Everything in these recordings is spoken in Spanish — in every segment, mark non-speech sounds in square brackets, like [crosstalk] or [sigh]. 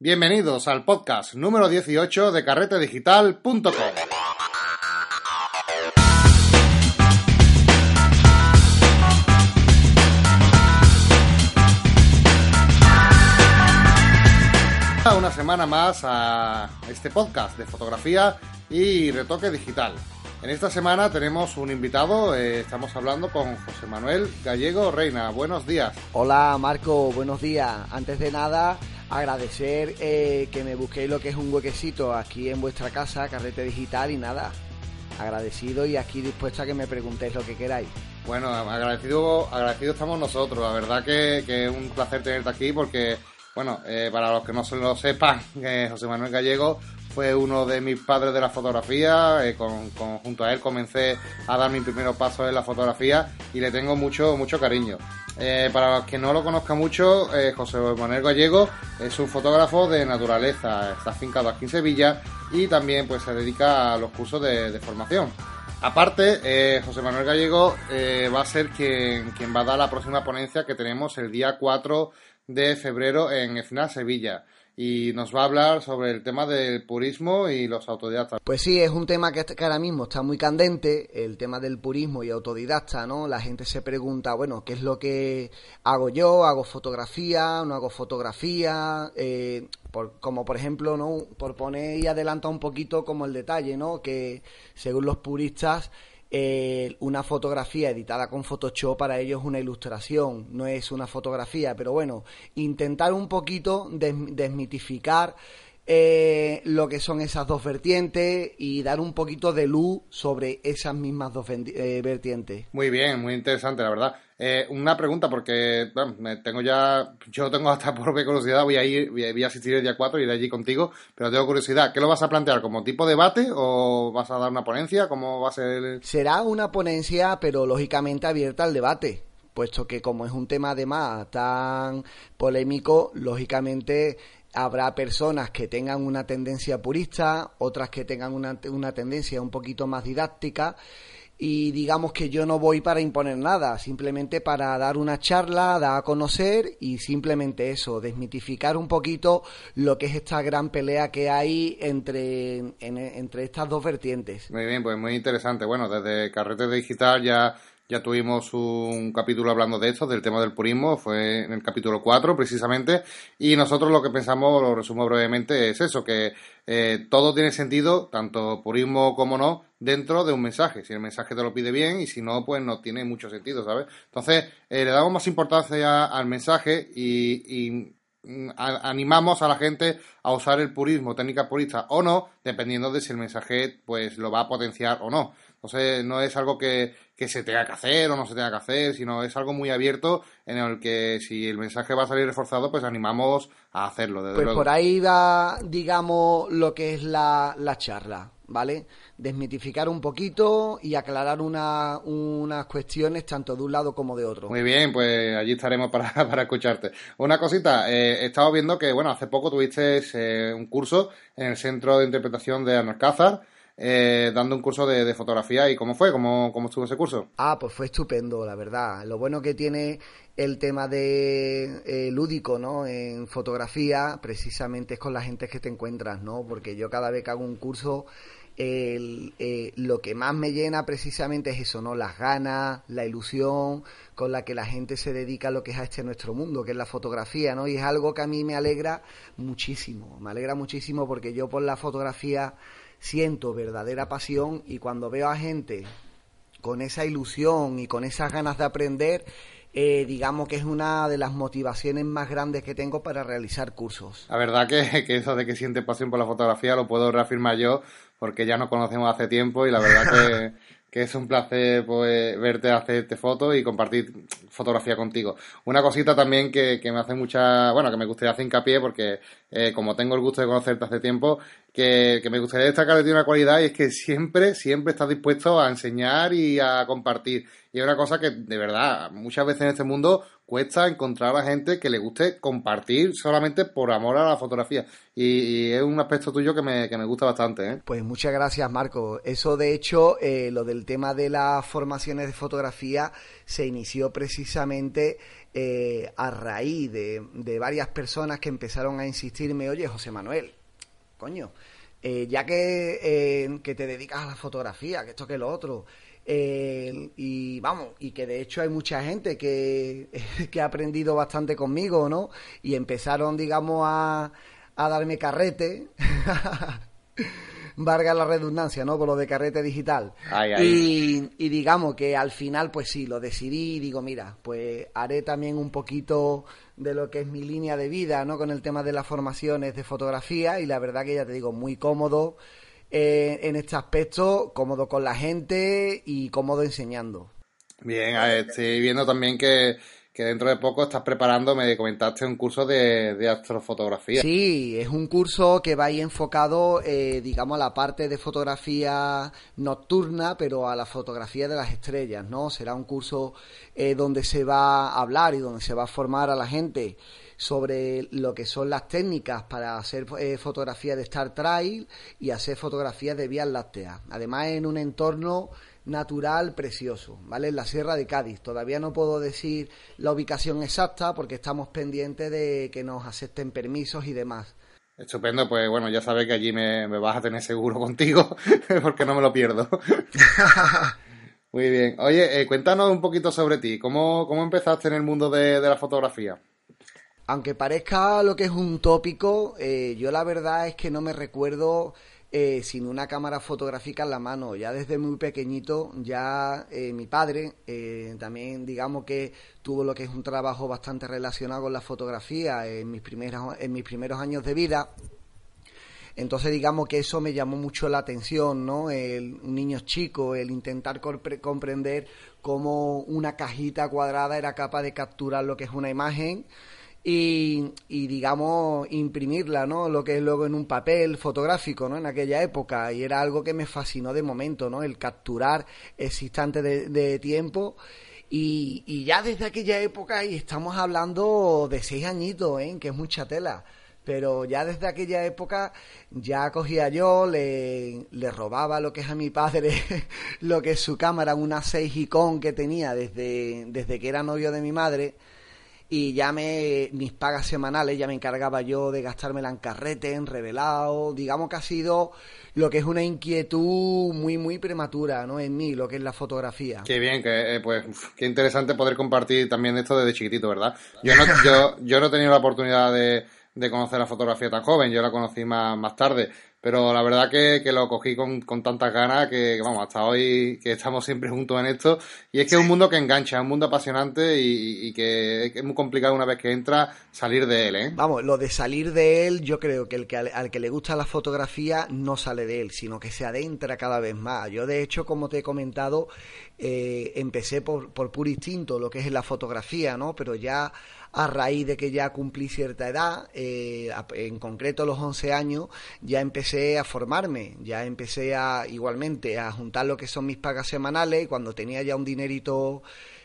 Bienvenidos al podcast número 18 de carretedigital.com. Una semana más a este podcast de fotografía y retoque digital. En esta semana tenemos un invitado, eh, estamos hablando con José Manuel Gallego Reina. Buenos días. Hola Marco, buenos días. Antes de nada, agradecer eh, que me busquéis lo que es un huequecito aquí en vuestra casa, Carrete Digital y nada. Agradecido y aquí dispuesto a que me preguntéis lo que queráis. Bueno, agradecido, agradecido estamos nosotros. La verdad que, es un placer tenerte aquí porque, bueno, eh, para los que no se lo sepan, [laughs] José Manuel Gallego fue uno de mis padres de la fotografía, eh, con, junto a él comencé a dar mis primeros pasos en la fotografía y le tengo mucho, mucho cariño. Eh, para los que no lo conozcan mucho, eh, José Manuel Gallego es un fotógrafo de naturaleza, está afincado aquí en Sevilla y también pues se dedica a los cursos de, formación. Aparte, José Manuel Gallego va a ser quien, quien va a dar la próxima ponencia que tenemos el día 4 de febrero en EFNA Sevilla y nos va a hablar sobre el tema del purismo y los autodidactas. Pues sí, es un tema que, ahora mismo está muy candente, el tema del purismo y autodidacta, ¿no? La gente se pregunta, bueno, ¿qué es lo que hago yo? ¿Hago fotografía? ¿No hago fotografía? Eh, como por ejemplo, ¿no? Por poner y adelantar un poquito como el detalle, ¿no? Que según los puristas eh, una fotografía editada con Photoshop para ellos es una ilustración, no es una fotografía, pero bueno, intentar un poquito desmitificar eh, lo que son esas dos vertientes y dar un poquito de luz sobre esas mismas dos eh, vertientes. Muy bien, muy interesante, la verdad. Eh, una pregunta, porque bueno, tengo ya, yo tengo hasta por curiosidad, voy a ir, voy a asistir el día 4 y ir allí contigo, pero tengo curiosidad, ¿qué lo vas a plantear? ¿Como tipo debate o vas a dar una ponencia? ¿Cómo va a ser? Será una ponencia, pero lógicamente abierta al debate puesto que como es un tema además tan polémico, lógicamente habrá personas que tengan una tendencia purista, otras que tengan una, una tendencia un poquito más didáctica y digamos que yo no voy para imponer nada, simplemente para dar una charla, dar a conocer y simplemente eso, desmitificar un poquito lo que es esta gran pelea que hay entre, entre estas dos vertientes. Muy bien, pues muy interesante. Bueno, desde Carrete Digital ya ya tuvimos un capítulo hablando de esto, del tema del purismo, fue en el capítulo 4 precisamente, y nosotros lo que pensamos, lo resumo brevemente, es eso, que eh, todo tiene sentido, tanto purismo como no, dentro de un mensaje. Si el mensaje te lo pide bien y si no, pues no tiene mucho sentido, ¿sabes? Entonces, eh, le damos más importancia al mensaje y, y animamos a la gente a usar el purismo, técnica purista o no, dependiendo de si el mensaje pues lo va a potenciar o no. Entonces no es algo que, se tenga que hacer o no se tenga que hacer, sino es algo muy abierto en el que si el mensaje va a salir reforzado, pues animamos a hacerlo. pues por ahí va, digamos, lo que es la, la charla, ¿vale? Desmitificar un poquito y aclarar una, unas cuestiones tanto de un lado como de otro. Muy bien, pues allí estaremos para, [laughs] para escucharte. Una cosita, eh, he estado viendo que, bueno, hace poco tuviste eh, un curso en el Centro de Interpretación de Alcázar eh, dando un curso de, fotografía. ¿Y cómo fue? ¿Cómo, ¿Cómo estuvo ese curso? Ah, pues fue estupendo, la verdad. Lo bueno que tiene el tema de eh, lúdico, ¿no? En fotografía, precisamente es con la gente que te encuentras, ¿no? Porque yo cada vez que hago un curso, eh, lo que más me llena precisamente es eso, ¿no? Las ganas, la ilusión con la que la gente se dedica a lo que es a este nuestro mundo, que es la fotografía, ¿no? Y es algo que a mí me alegra muchísimo, me alegra muchísimo porque yo por la fotografía siento verdadera pasión y cuando veo a gente con esa ilusión y con esas ganas de aprender, eh, digamos que es una de las motivaciones más grandes que tengo para realizar cursos. La verdad que, que eso de que siente pasión por la fotografía lo puedo reafirmar yo, porque ya nos conocemos hace tiempo y la verdad que [laughs] que es un placer pues, verte hacerte fotos y compartir fotografía contigo. Una cosita también que, que, me hace mucha, bueno, que me gustaría hacer hincapié porque eh, como tengo el gusto de conocerte hace tiempo, que, que me gustaría destacar de ti una cualidad y es que siempre, siempre estás dispuesto a enseñar y a compartir. Y es una cosa que, de verdad, muchas veces en este mundo cuesta encontrar a gente que le guste compartir solamente por amor a la fotografía. Y, es un aspecto tuyo que me, que me gusta bastante. ¿eh? Pues muchas gracias, Marco. Eso, de hecho, eh, lo del tema de las formaciones de fotografía se inició precisamente eh, a raíz de, de varias personas que empezaron a insistirme, oye, José Manuel, coño, eh, ya que, eh, que, te dedicas a la fotografía, que esto que lo otro, eh, y vamos, y que de hecho hay mucha gente que, [laughs] que, ha aprendido bastante conmigo, ¿no? Y empezaron, digamos, a, a darme carrete. [laughs] valga la redundancia, ¿no? Con lo de carrete digital. Y, y, digamos que al final, pues sí, lo decidí y digo, mira, pues haré también un poquito de lo que es mi línea de vida, ¿no? Con el tema de las formaciones de fotografía y la verdad que ya te digo, muy cómodo eh, en este aspecto, cómodo con la gente y cómodo enseñando. Bien, estoy viendo también que que dentro de poco estás preparando, me comentaste, un curso de, astrofotografía. Sí, es un curso que va ahí enfocado, eh, digamos, a la parte de fotografía nocturna, pero a la fotografía de las estrellas, ¿no? Será un curso eh, donde se va a hablar y donde se va a formar a la gente sobre lo que son las técnicas para hacer eh, fotografía de Star Trail y hacer fotografías de vías lácteas. Además, en un entorno natural precioso, ¿vale? En la Sierra de Cádiz. Todavía no puedo decir la ubicación exacta porque estamos pendientes de que nos acepten permisos y demás. Estupendo, pues bueno, ya sabes que allí me, vas a tener seguro [laughs] contigo porque no me lo pierdo. [laughs] Muy bien. Oye, eh, cuéntanos un poquito sobre ti. ¿Cómo, cómo empezaste en el mundo de, la fotografía? Aunque parezca lo que es un tópico, eh, yo la verdad es que no me recuerdo eh, sin una cámara fotográfica en la mano. Ya desde muy pequeñito, ya eh, mi padre también, digamos que tuvo lo que es un trabajo bastante relacionado con la fotografía en mis, primeros, en mis primeros años de vida. Entonces, digamos que eso me llamó mucho la atención, ¿no? El, un niño chico, el intentar comprender cómo una cajita cuadrada era capaz de capturar lo que es una imagen y, digamos, imprimirla, ¿no? Lo que es luego en un papel fotográfico, ¿no? En aquella época. Y era algo que me fascinó de momento, ¿no? El capturar ese instante de, tiempo. Y, y, ya desde aquella época, y estamos hablando de seis añitos, ¿eh? Que es mucha tela. Pero ya desde aquella época ya cogía yo, le, le robaba lo que es a mi padre, [laughs] lo que es su cámara, una 6 Icon que tenía desde, desde que era novio de mi madre y ya me, mis pagas semanales ya me encargaba yo de gastármela en carrete, en revelado, digamos que ha sido lo que es una inquietud muy, muy prematura, ¿no? En mí, lo que es la fotografía. Qué bien, que, eh, pues, qué interesante poder compartir también esto desde chiquitito, ¿verdad? Yo no, yo, yo no he tenido la oportunidad de, de conocer la fotografía tan joven, yo la conocí más, más tarde, pero la verdad que, que lo cogí con, con tantas ganas que, vamos, hasta hoy que estamos siempre [laughs] juntos en esto. Y es que es un mundo que engancha, es un mundo apasionante y, que es muy complicado una vez que entra salir de él, ¿eh? Vamos, lo de salir de él, yo creo que el que al, que le gusta la fotografía no sale de él, sino que se adentra cada vez más. Yo, de hecho, como te he comentado, eh, empecé por, por puro instinto, lo que es la fotografía, ¿no? Pero ya a raíz de que ya cumplí cierta edad, eh, en concreto los 11 años, ya empecé a formarme, ya empecé a igualmente a juntar lo que son mis pagas semanales y cuando tenía ya un dinerito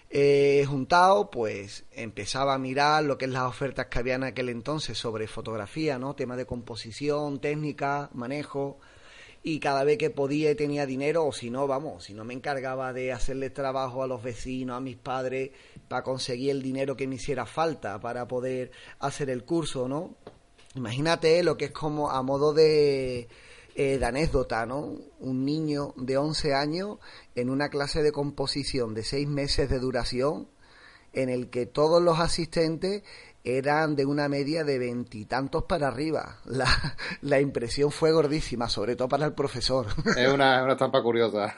eh, juntado, pues empezaba a mirar lo que es las ofertas que había en aquel entonces sobre fotografía, ¿no? Tema de composición, técnica, manejo y cada vez que podía y tenía dinero, o si no, vamos, si no me encargaba de hacerle trabajo a los vecinos, a mis padres, para conseguir el dinero que me hiciera falta para poder hacer el curso, ¿no? Imagínate lo que es como a modo de, eh, de anécdota, ¿no? Un niño de 11 años en una clase de composición de 6 meses de duración en el que todos los asistentes eran de una media de veintitantos para arriba. La, la, impresión fue gordísima, sobre todo para el profesor. [laughs] Es una, una estampa curiosa.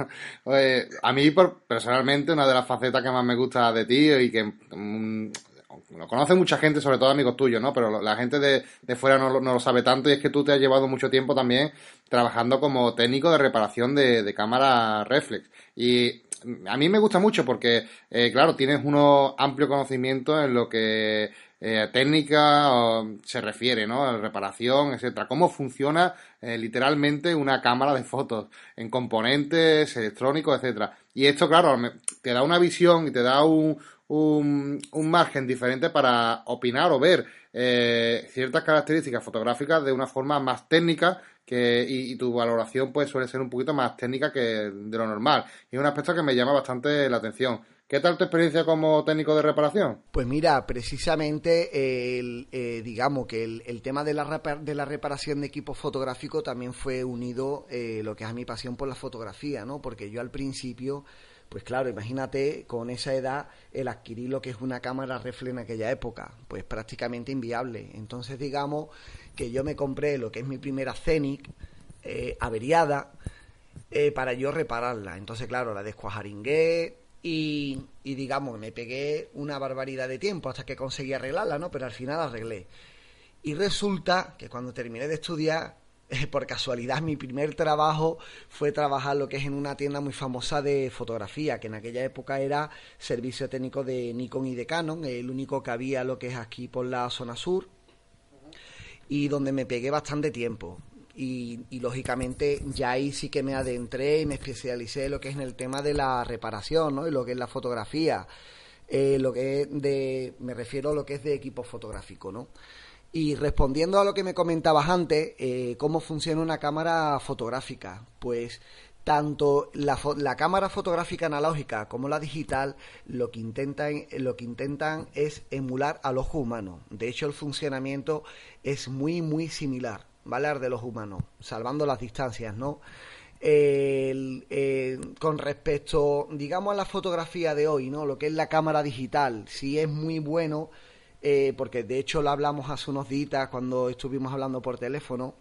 a mí, por, personalmente, una de las facetas que más me gusta de ti y que mm, lo conoce mucha gente, sobre todo amigos tuyos, ¿no? Pero la gente de, de fuera no, no, lo sabe tanto y es que tú te has llevado mucho tiempo también trabajando como técnico de reparación de, de cámara reflex. Y a mí me gusta mucho porque, eh, claro, tienes unos amplio conocimiento en lo que eh, técnica se refiere, ¿no? reparación, etcétera. Cómo funciona eh, literalmente una cámara de fotos en componentes electrónicos, etcétera. Y esto, claro, te da una visión y te da un, un, un margen diferente para opinar o ver eh, ciertas características fotográficas de una forma más técnica que, y, tu valoración pues suele ser un poquito más técnica que de lo normal. Y es un aspecto que me llama bastante la atención. ¿Qué tal tu experiencia como técnico de reparación? Pues mira, precisamente el, eh, digamos que el, tema de la, de la reparación de equipo fotográfico también fue unido eh, lo que es a mi pasión por la fotografía, ¿no? Porque yo al principio, pues claro, imagínate con esa edad el adquirir lo que es una cámara reflex en aquella época, pues prácticamente inviable. Entonces digamos que yo me compré lo que es mi primera Scenic eh, averiada para yo repararla. Entonces claro, la descuajaringué y, digamos, me pegué una barbaridad de tiempo hasta que conseguí arreglarla, ¿no? Pero al final arreglé. Y resulta que cuando terminé de estudiar, [laughs] por casualidad, mi primer trabajo fue trabajar lo que es en una tienda muy famosa de fotografía, que en aquella época era servicio técnico de Nikon y de Canon, el único que había lo que es aquí por la zona sur, y donde me pegué bastante tiempo y, lógicamente ya ahí sí que me adentré y me especialicé en lo que es en el tema de la reparación, ¿no? Y lo que es la fotografía, eh, lo que es de, me refiero a lo que es de equipo fotográfico, ¿no? Y respondiendo a lo que me comentabas antes, eh, ¿cómo funciona una cámara fotográfica? Pues tanto la, la, cámara fotográfica analógica como la digital lo que intentan lo que intentan es emular al ojo humano. De hecho, el funcionamiento es muy muy similar. ¿Vale? de los humanos, salvando las distancias, ¿no? Eh, con respecto, digamos, a la fotografía de hoy, ¿no? Lo que es la cámara digital, si es muy bueno, eh, porque de hecho lo hablamos hace unos días cuando estuvimos hablando por teléfono,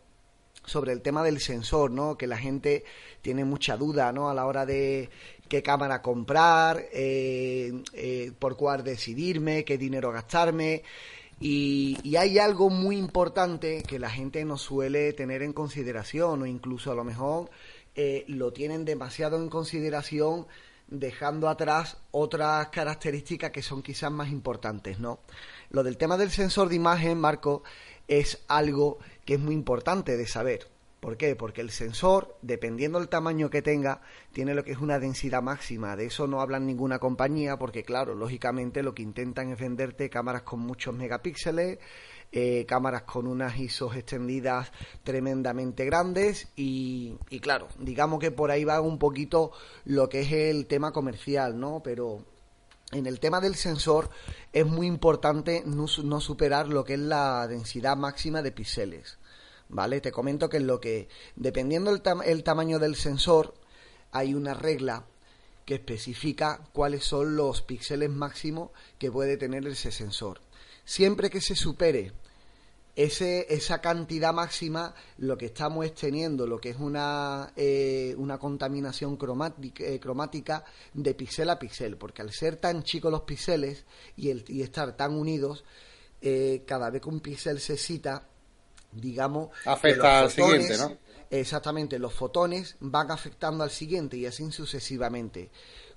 sobre el tema del sensor, ¿no? Que la gente tiene mucha duda, ¿no? A la hora de qué cámara comprar, eh, por cuál decidirme, qué dinero gastarme. Y, hay algo muy importante que la gente no suele tener en consideración o incluso a lo mejor eh, lo tienen demasiado en consideración dejando atrás otras características que son quizás más importantes, ¿no? Lo del tema del sensor de imagen, Marco, es algo que es muy importante de saber. ¿Por qué? Porque el sensor, dependiendo del tamaño que tenga, tiene lo que es una densidad máxima. De eso no hablan ninguna compañía, porque claro, lógicamente lo que intentan es venderte cámaras con muchos megapíxeles, eh, cámaras con unas ISOs extendidas tremendamente grandes y, claro, digamos que por ahí va un poquito lo que es el tema comercial, ¿no? Pero en el tema del sensor es muy importante no, no superar lo que es la densidad máxima de píxeles. ¿Vale? Te comento que en lo que, dependiendo el, el tamaño del sensor, hay una regla que especifica cuáles son los píxeles máximos que puede tener ese sensor. Siempre que se supere ese, esa cantidad máxima, lo que estamos es teniendo lo que es una, eh, una contaminación cromática, eh, cromática de píxel a píxel, porque al ser tan chicos los píxeles y, el, y estar tan unidos, eh, cada vez que un píxel se cita, digamos... Afecta al siguiente, ¿no? Exactamente, los fotones van afectando al siguiente y así sucesivamente.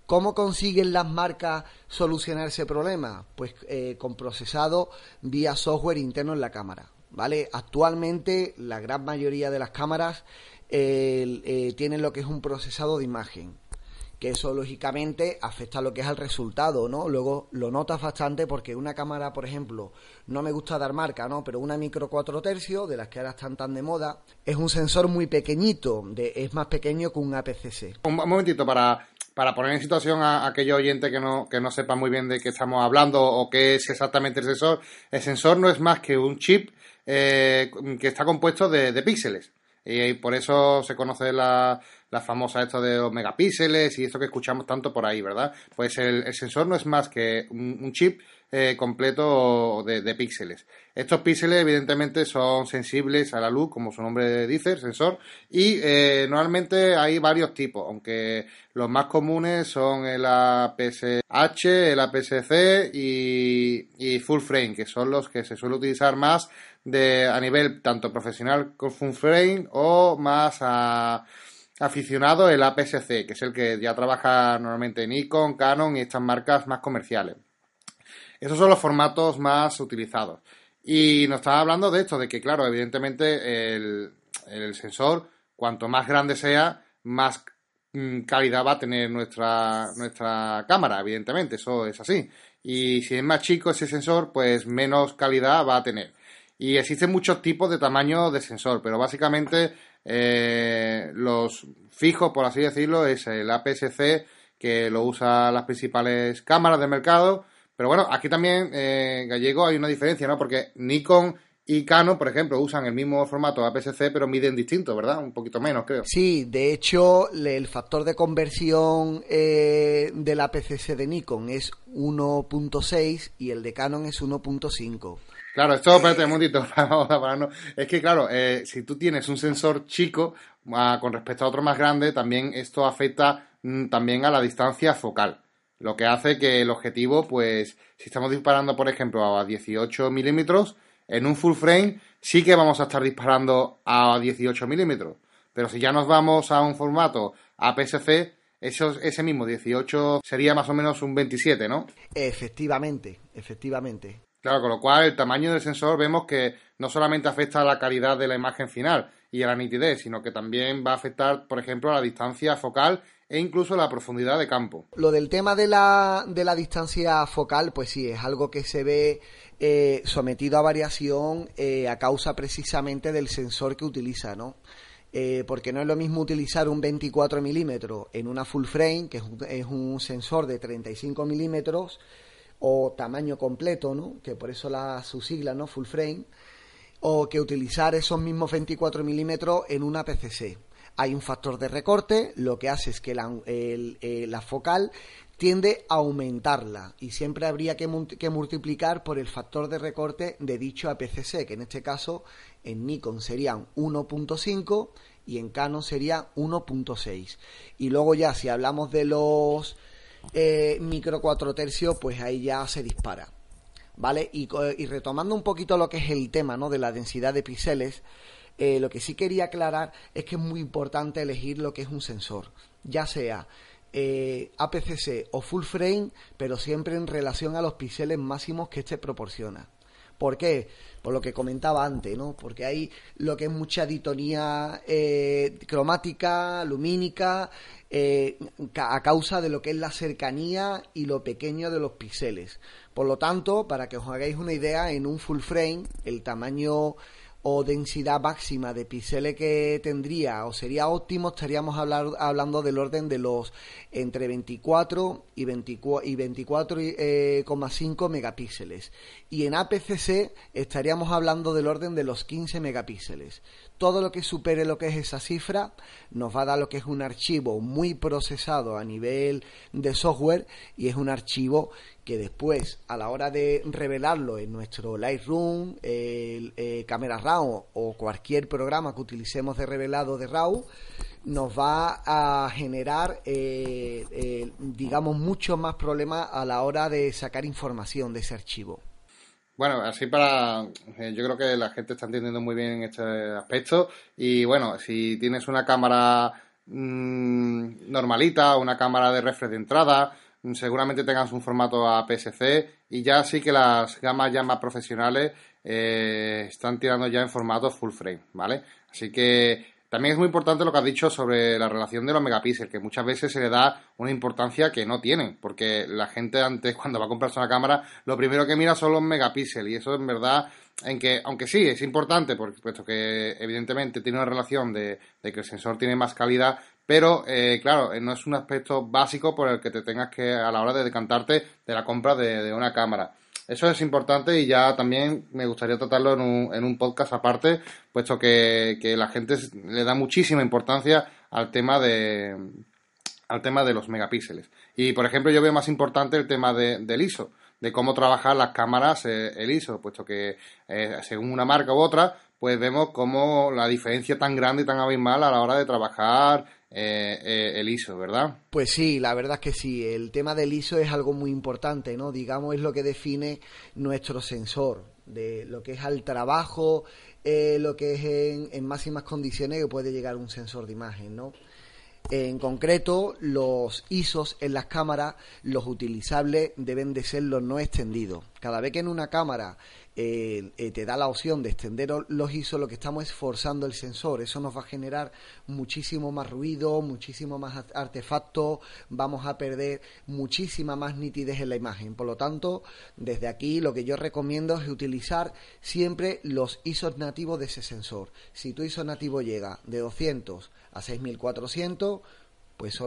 ¿Cómo consiguen las marcas solucionar ese problema? Pues eh, con procesado vía software interno en la cámara. ¿Vale? Actualmente la gran mayoría de las cámaras eh, tienen lo que es un procesado de imagen que eso lógicamente afecta a lo que es el resultado, ¿no? Luego lo notas bastante porque una cámara, por ejemplo, no me gusta dar marca, ¿no? Pero una micro 4 tercios, de las que ahora están tan de moda, es un sensor muy pequeñito, de, es más pequeño que un APC-C. Un, momentito para, para poner en situación a, aquellos oyentes que no, que no sepan muy bien de qué estamos hablando o qué es exactamente el sensor. El sensor no es más que un chip eh, que está compuesto de píxeles. Y por eso se conoce la, la famosa esto de los megapíxeles y esto que escuchamos tanto por ahí, ¿verdad? Pues el, sensor no es más que un, chip eh, completo de, píxeles. Estos píxeles evidentemente son sensibles a la luz, como su nombre dice, el sensor, y eh, normalmente hay varios tipos, aunque los más comunes son el APS-H, el APS-C y, y full frame, que son los que se suele utilizar más de, a nivel tanto profesional con full frame o más a aficionado el APS-C, que es el que ya trabaja normalmente en Nikon, Canon y estas marcas más comerciales. Esos son los formatos más utilizados. Y nos estaba hablando de esto, de que, claro, evidentemente el, sensor, cuanto más grande sea, más mm, calidad va a tener nuestra, nuestra cámara, evidentemente, eso es así. y si es más chico ese sensor, pues menos calidad va a tener. Y existen muchos tipos de tamaño de sensor, pero básicamente eh, los fijos, por así decirlo, es el APS-C que lo usan las principales cámaras del mercado. Pero bueno, aquí también, eh, Gallego, hay una diferencia, ¿no? Porque Nikon y Canon, por ejemplo, usan el mismo formato APS-C, pero miden distinto, ¿verdad? Un poquito menos, creo. Sí, de hecho, el factor de conversión eh, del APS-C de Nikon es 1.6 y el de Canon es 1.5. Claro, esto, espérate un momentito, [laughs] vamos a pararnos. Es que, claro, eh, si tú tienes un sensor chico ah, con respecto a otro más grande, también esto afecta mm, también a la distancia focal. Lo que hace que el objetivo, pues, si estamos disparando, por ejemplo, a 18 milímetros, en un full frame sí que vamos a estar disparando a 18 milímetros. Pero si ya nos vamos a un formato APS-C, ese mismo 18 sería más o menos un 27, ¿no? Efectivamente, efectivamente. Claro, con lo cual el tamaño del sensor vemos que no solamente afecta a la calidad de la imagen final y a la nitidez, sino que también va a afectar, por ejemplo, a la distancia focal e incluso la profundidad de campo. Lo del tema de la, de la distancia focal, pues sí, es algo que se ve eh, sometido a variación eh, a causa precisamente del sensor que utiliza, ¿no? Eh, porque no es lo mismo utilizar un 24 milímetros en una full frame, que es un, es un sensor de 35 milímetros, o tamaño completo, ¿no? que por eso la, su sigla, ¿no? full frame, o que utilizar esos mismos 24 milímetros en una PCC. Hay un factor de recorte, lo que hace es que la, eh, focal tiende a aumentarla y siempre habría que, multiplicar por el factor de recorte de dicho APC-C, que en este caso en Nikon serían 1.5 y en Canon sería 1.6. Y luego ya si hablamos de los eh, micro 4 tercios, pues ahí ya se dispara. ¿Vale? Y, retomando un poquito lo que es el tema, ¿no? De la densidad de píxeles, eh, lo que sí quería aclarar es que es muy importante elegir lo que es un sensor, ya sea eh, APC-C o full frame, pero siempre en relación a los píxeles máximos que este proporciona. ¿Por qué? Por lo que comentaba antes, ¿no? Porque hay lo que es mucha ditonía eh, cromática, lumínica, eh, a causa de lo que es la cercanía y lo pequeño de los píxeles. Por lo tanto, para que os hagáis una idea, en un full frame, el tamaño o densidad máxima de píxeles que tendría o sería óptimo, estaríamos hablando del orden de los entre 24 y 24,5 y 24, eh, megapíxeles. Y en APC-C estaríamos hablando del orden de los 15 megapíxeles todo lo que supere lo que es esa cifra nos va a dar lo que es un archivo muy procesado a nivel de software y es un archivo que después a la hora de revelarlo en nuestro Lightroom, el, eh, Camera Raw o cualquier programa que utilicemos de revelado de RAW nos va a generar eh, eh, digamos mucho más problemas a la hora de sacar información de ese archivo. Bueno, así para. Eh, yo creo que la gente está entendiendo muy bien este aspecto. Y bueno, si tienes una cámara mmm, normalita, una cámara de refresh de entrada, mm, seguramente tengas un formato APS-C. Y ya sí que las gamas ya más profesionales eh, están tirando ya en formato full frame, ¿vale? Así que también es muy importante lo que has dicho sobre la relación de los megapíxeles, que muchas veces se le da una importancia que no tienen, porque la gente antes [laughs] cuando va a comprarse una cámara, lo primero que mira son los megapíxeles, y eso en verdad, en que, aunque sí, es importante, porque puesto que evidentemente tiene una relación de, que el sensor tiene más calidad, pero eh, claro, eh, no es un aspecto básico por el que te tengas que, a la hora de decantarte de la compra de una cámara. Eso es importante y ya también me gustaría tratarlo en un, en un podcast aparte, puesto que, la gente le da muchísima importancia al tema de al tema de los megapíxeles. Y por ejemplo, yo veo más importante el tema de, del ISO, de cómo trabajar las cámaras eh, el ISO, puesto que eh, según una marca u otra, pues vemos cómo la diferencia tan grande y tan abismal a la hora de trabajar eh, eh, el ISO, ¿verdad? Pues sí, la verdad es que sí. El tema del ISO es algo muy importante, ¿no? Digamos, es lo que define nuestro sensor, de lo que es al trabajo, eh, lo que es en, máximas condiciones que puede llegar un sensor de imagen, ¿no? En concreto, los ISOs en las cámaras, los utilizables deben de ser los no extendidos. Cada vez que en una cámara eh, eh, te da la opción de extender los ISO, lo que estamos es forzando el sensor. Eso nos va a generar muchísimo más ruido, muchísimo más artefactos, vamos a perder muchísima más nitidez en la imagen. Por lo tanto, desde aquí lo que yo recomiendo es utilizar siempre los ISOs nativos de ese sensor. Si tu ISO nativo llega de 200 a 6400, pues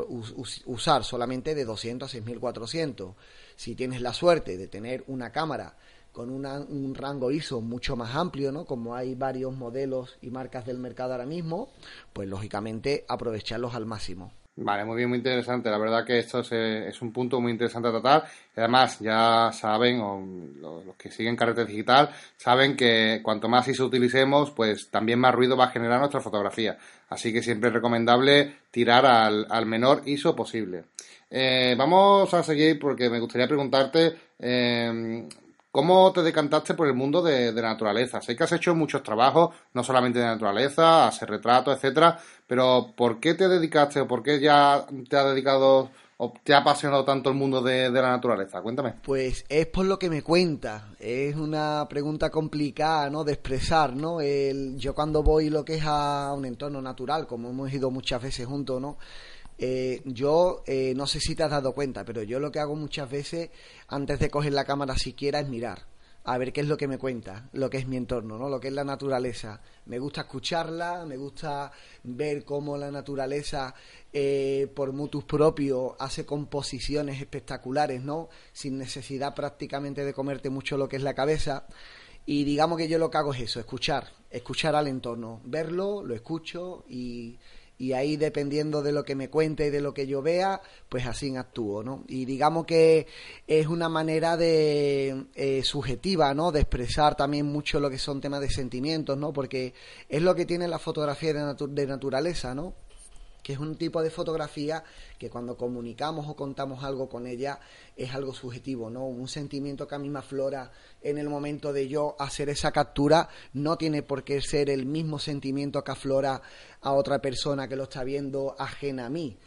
usar solamente de 200 a 6400. Si tienes la suerte de tener una cámara con un rango ISO mucho más amplio, ¿no? Como hay varios modelos y marcas del mercado ahora mismo, pues lógicamente aprovecharlos al máximo. Vale, muy bien, muy interesante. La verdad que esto es, un punto muy interesante a tratar. Además, ya saben, o los, que siguen Carrete Digital, saben que cuanto más ISO utilicemos, pues también más ruido va a generar nuestra fotografía. Así que siempre es recomendable tirar al, menor ISO posible. Eh, vamos a seguir porque me gustaría preguntarte eh, ¿Cómo te decantaste por el mundo de, la naturaleza? Sé que has hecho muchos trabajos, no solamente de naturaleza, hacer retratos, etcétera, pero ¿por qué te dedicaste o por qué ya te ha dedicado o te ha apasionado tanto el mundo de, la naturaleza? Cuéntame. Pues es por lo que me cuenta. Es una pregunta complicada, ¿no? De expresar, ¿no? El, yo cuando voy lo que es a un entorno natural, como hemos ido muchas veces juntos, ¿no? Eh, yo eh, no sé si te has dado cuenta, pero yo lo que hago muchas veces antes de coger la cámara siquiera es mirar a ver qué es lo que me cuenta, lo que es mi entorno, ¿no? Lo que es la naturaleza. Me gusta escucharla, me gusta ver cómo la naturaleza eh, por mutus propio hace composiciones espectaculares, ¿no? Sin necesidad prácticamente de comerte mucho lo que es la cabeza. Y digamos que yo lo que hago es eso, escuchar, escuchar al entorno, verlo, lo escucho y y ahí dependiendo de lo que me cuente y de lo que yo vea, pues así actúo, ¿no? Y digamos que es una manera de eh, subjetiva, ¿no? De expresar también mucho lo que son temas de sentimientos, ¿no? Porque es lo que tiene la fotografía de, de naturaleza, ¿no? Es un tipo de fotografía que cuando comunicamos o contamos algo con ella es algo subjetivo, ¿no? Un sentimiento que a mí me aflora en el momento de yo hacer esa captura no tiene por qué ser el mismo sentimiento que aflora a otra persona que lo está viendo ajena a mí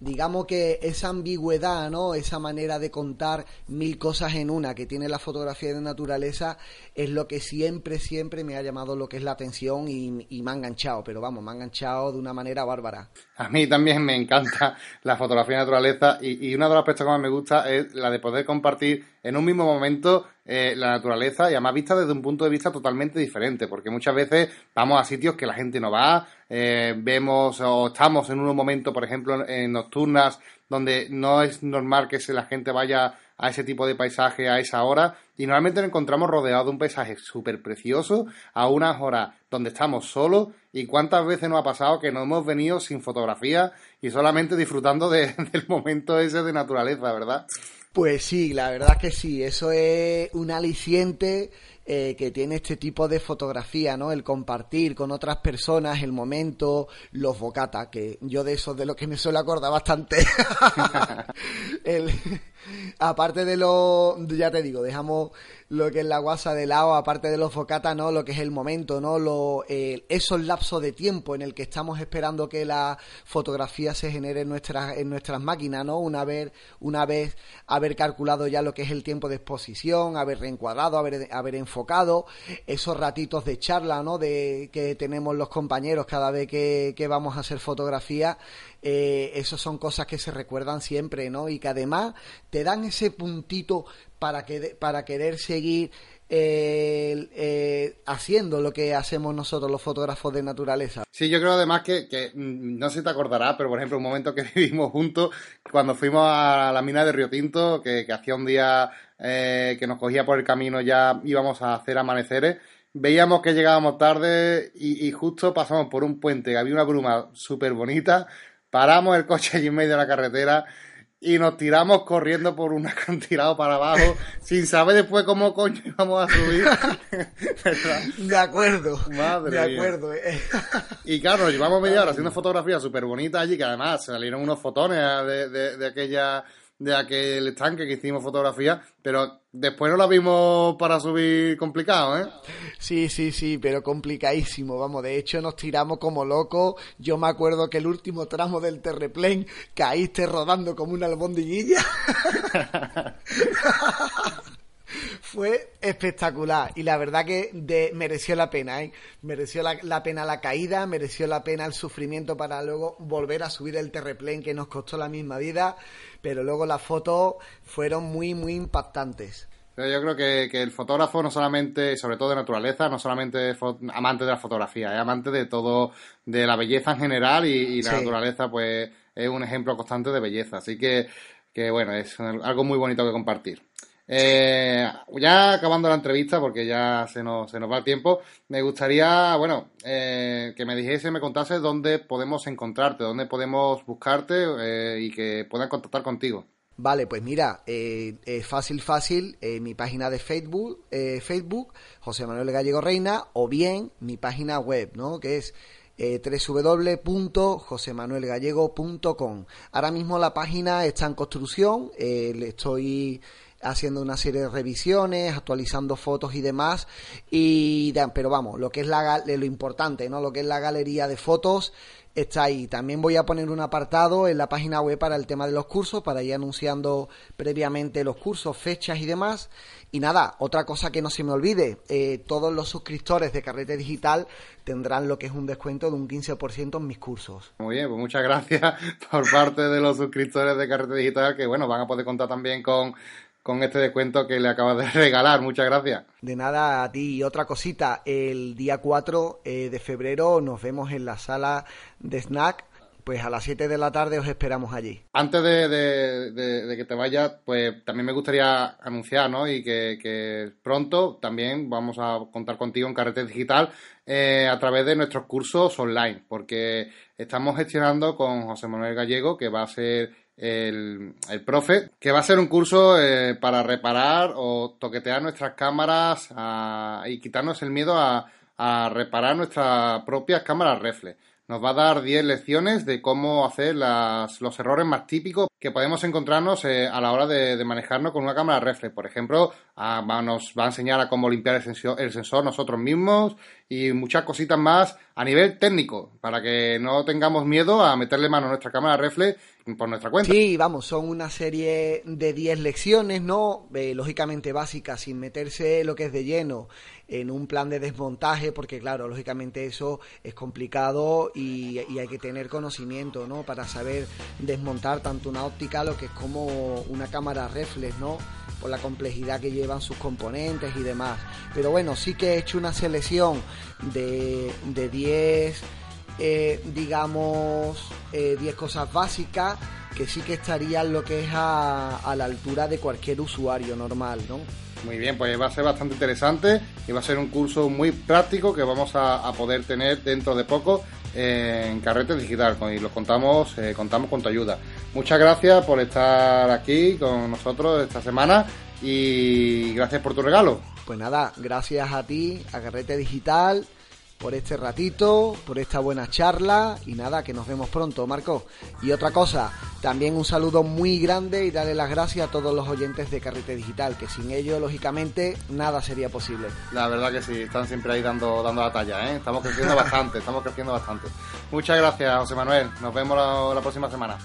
digamos que esa ambigüedad, ¿no? Esa manera de contar mil cosas en una que tiene la fotografía de naturaleza es lo que siempre, siempre me ha llamado lo que es la atención y, me ha enganchado, pero vamos, me ha enganchado de una manera bárbara. A mí también me encanta [laughs] la fotografía de naturaleza y, y una de las aspectos que más me gusta es la de poder compartir en un mismo momento eh, la naturaleza y además vista desde un punto de vista totalmente diferente, porque muchas veces vamos a sitios que la gente no va, eh, vemos o estamos en un momento, por ejemplo, en nocturnas, donde no es normal que la gente vaya a ese tipo de paisaje a esa hora y normalmente nos encontramos rodeados de un paisaje súper precioso a unas horas donde estamos solos y cuántas veces nos ha pasado que nos hemos venido sin fotografía y solamente disfrutando [laughs] del momento ese de naturaleza, ¿verdad? Pues sí, la verdad que sí, eso es un aliciente eh, que tiene este tipo de fotografía, ¿no? El compartir con otras personas el momento, los bocata, que yo de eso de lo que me suele acordar bastante. [laughs] [laughs] aparte de lo, ya te digo, dejamos lo que es la guasa de lado, aparte de los focata, ¿no? Lo que es el momento, ¿no? Lo, esos lapsos de tiempo en el que estamos esperando que la fotografía se genere en nuestras, en nuestras máquinas, ¿no? Una vez, una vez haber calculado ya lo que es el tiempo de exposición, haber reencuadrado, haber, haber enfocado, esos ratitos de charla, ¿no? De, que tenemos los compañeros cada vez que, que vamos a hacer fotografía, eh, esos son cosas que se recuerdan siempre, ¿no? Y que además te dan ese puntito para, que, para querer seguir eh, eh, haciendo lo que hacemos nosotros los fotógrafos de naturaleza. Sí, yo creo además que, mm, no si te acordarás, pero por ejemplo un momento que [laughs] vivimos juntos cuando fuimos a la mina de Río Tinto, que, hacía un día eh, que nos cogía por el camino ya íbamos a hacer amaneceres, veíamos que llegábamos tarde y, y justo pasamos por un puente, había una bruma súper bonita, paramos el coche allí en medio de la carretera y nos tiramos corriendo por un acantilado [laughs] para abajo sin saber después cómo coño íbamos a subir. [laughs] de acuerdo. Madre de acuerdo. Eh. y claro, nos llevamos media hora haciendo fotografías súper bonitas allí, que además salieron unos fotones de, de aquella de aquel estanque que hicimos fotografía, pero después no la vimos para subir complicado, ¿eh? Sí, sí, sí, pero complicadísimo, vamos, de hecho nos tiramos como locos, yo me acuerdo que el último tramo del terreplén caíste rodando como una albondiguilla. [laughs] Fue espectacular y la verdad que de, mereció la pena, ¿eh? Mereció la, pena la caída, mereció la pena el sufrimiento para luego volver a subir el terreplén que nos costó la misma vida, pero luego las fotos fueron muy, muy impactantes. Yo creo que, el fotógrafo no solamente, sobre todo de naturaleza, no solamente es amante de la fotografía, es amante de todo, de la belleza en general y, la naturaleza pues es un ejemplo constante de belleza. Así que, que bueno, es algo muy bonito que compartir. Eh, ya acabando la entrevista, porque ya se nos, se nos va el tiempo, me gustaría, bueno, eh, que me dijese, me contase dónde podemos encontrarte, dónde podemos buscarte eh, y que puedan contactar contigo. Vale, pues mira, es fácil, fácil, mi página de Facebook, Facebook, José Manuel Gallego Reina, o bien mi página web, ¿no? Que es www.josemanuelgallego.com. Ahora mismo la página está en construcción, le estoy haciendo una serie de revisiones, actualizando fotos y demás. Y, pero vamos, lo que es la, lo importante, ¿no? Lo que es la galería de fotos está ahí. También voy a poner un apartado en la página web para el tema de los cursos, para ir anunciando previamente los cursos, fechas y demás. Y nada, otra cosa que no se me olvide, eh, todos los suscriptores de Carrete Digital tendrán lo que es un descuento de un 15% en mis cursos. Muy bien, pues muchas gracias [laughs] por parte de los suscriptores de Carrete Digital, que bueno, van a poder contar también con con este descuento que le acabas de [laughs] regalar. Muchas gracias. De nada a ti. Y otra cosita, el día 4 eh, de febrero nos vemos en la sala de snack. Pues a las 7 de la tarde os esperamos allí. Antes de, que te vayas, pues también me gustaría anunciar, ¿no? Y que, pronto también vamos a contar contigo en Carrete Digital eh, a través de nuestros cursos online, porque estamos gestionando con José Manuel Gallego, que va a ser el, profe, que va a ser un curso eh, para reparar o toquetear nuestras cámaras y quitarnos el miedo a, reparar nuestras propias cámaras reflex. Nos va a dar 10 lecciones de cómo hacer los errores más típicos que podemos encontrarnos eh, a la hora de, manejarnos con una cámara reflex. Por ejemplo, nos va a enseñar a cómo limpiar el sensor, el sensor, nosotros mismos y muchas cositas más a nivel técnico, para que no tengamos miedo a meterle mano a nuestra cámara reflex por nuestra cuenta. Sí, vamos, son una serie de 10 lecciones, ¿no? Eh, lógicamente básicas, sin meterse lo que es de lleno en un plan de desmontaje, porque claro, lógicamente eso es complicado y, hay que tener conocimiento, ¿no? Para saber desmontar tanto una óptica, lo que es como una cámara reflex, ¿no? Por la complejidad que llevan sus componentes y demás. Pero bueno, sí que he hecho una selección de 10 eh, digamos, 10 eh, cosas básicas que sí que estarían lo que es a, la altura de cualquier usuario normal, ¿no? Muy bien, pues va a ser bastante interesante y va a ser un curso muy práctico que vamos a, poder tener dentro de poco en Carrete Digital y lo contamos, eh, contamos con tu ayuda. Muchas gracias por estar aquí con nosotros esta semana y gracias por tu regalo. Pues nada, gracias a ti, a Carrete Digital por este ratito, por esta buena charla y nada, que nos vemos pronto, Marco. Y otra cosa, también un saludo muy grande y darle las gracias a todos los oyentes de Carrete Digital, que sin ello, lógicamente, nada sería posible. La verdad que sí, están siempre ahí dando, dando la talla, ¿eh? Estamos creciendo bastante, estamos creciendo bastante. Muchas gracias, José Manuel. Nos vemos la, la próxima semana.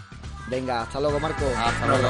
Venga, hasta luego, Marco. Hasta luego.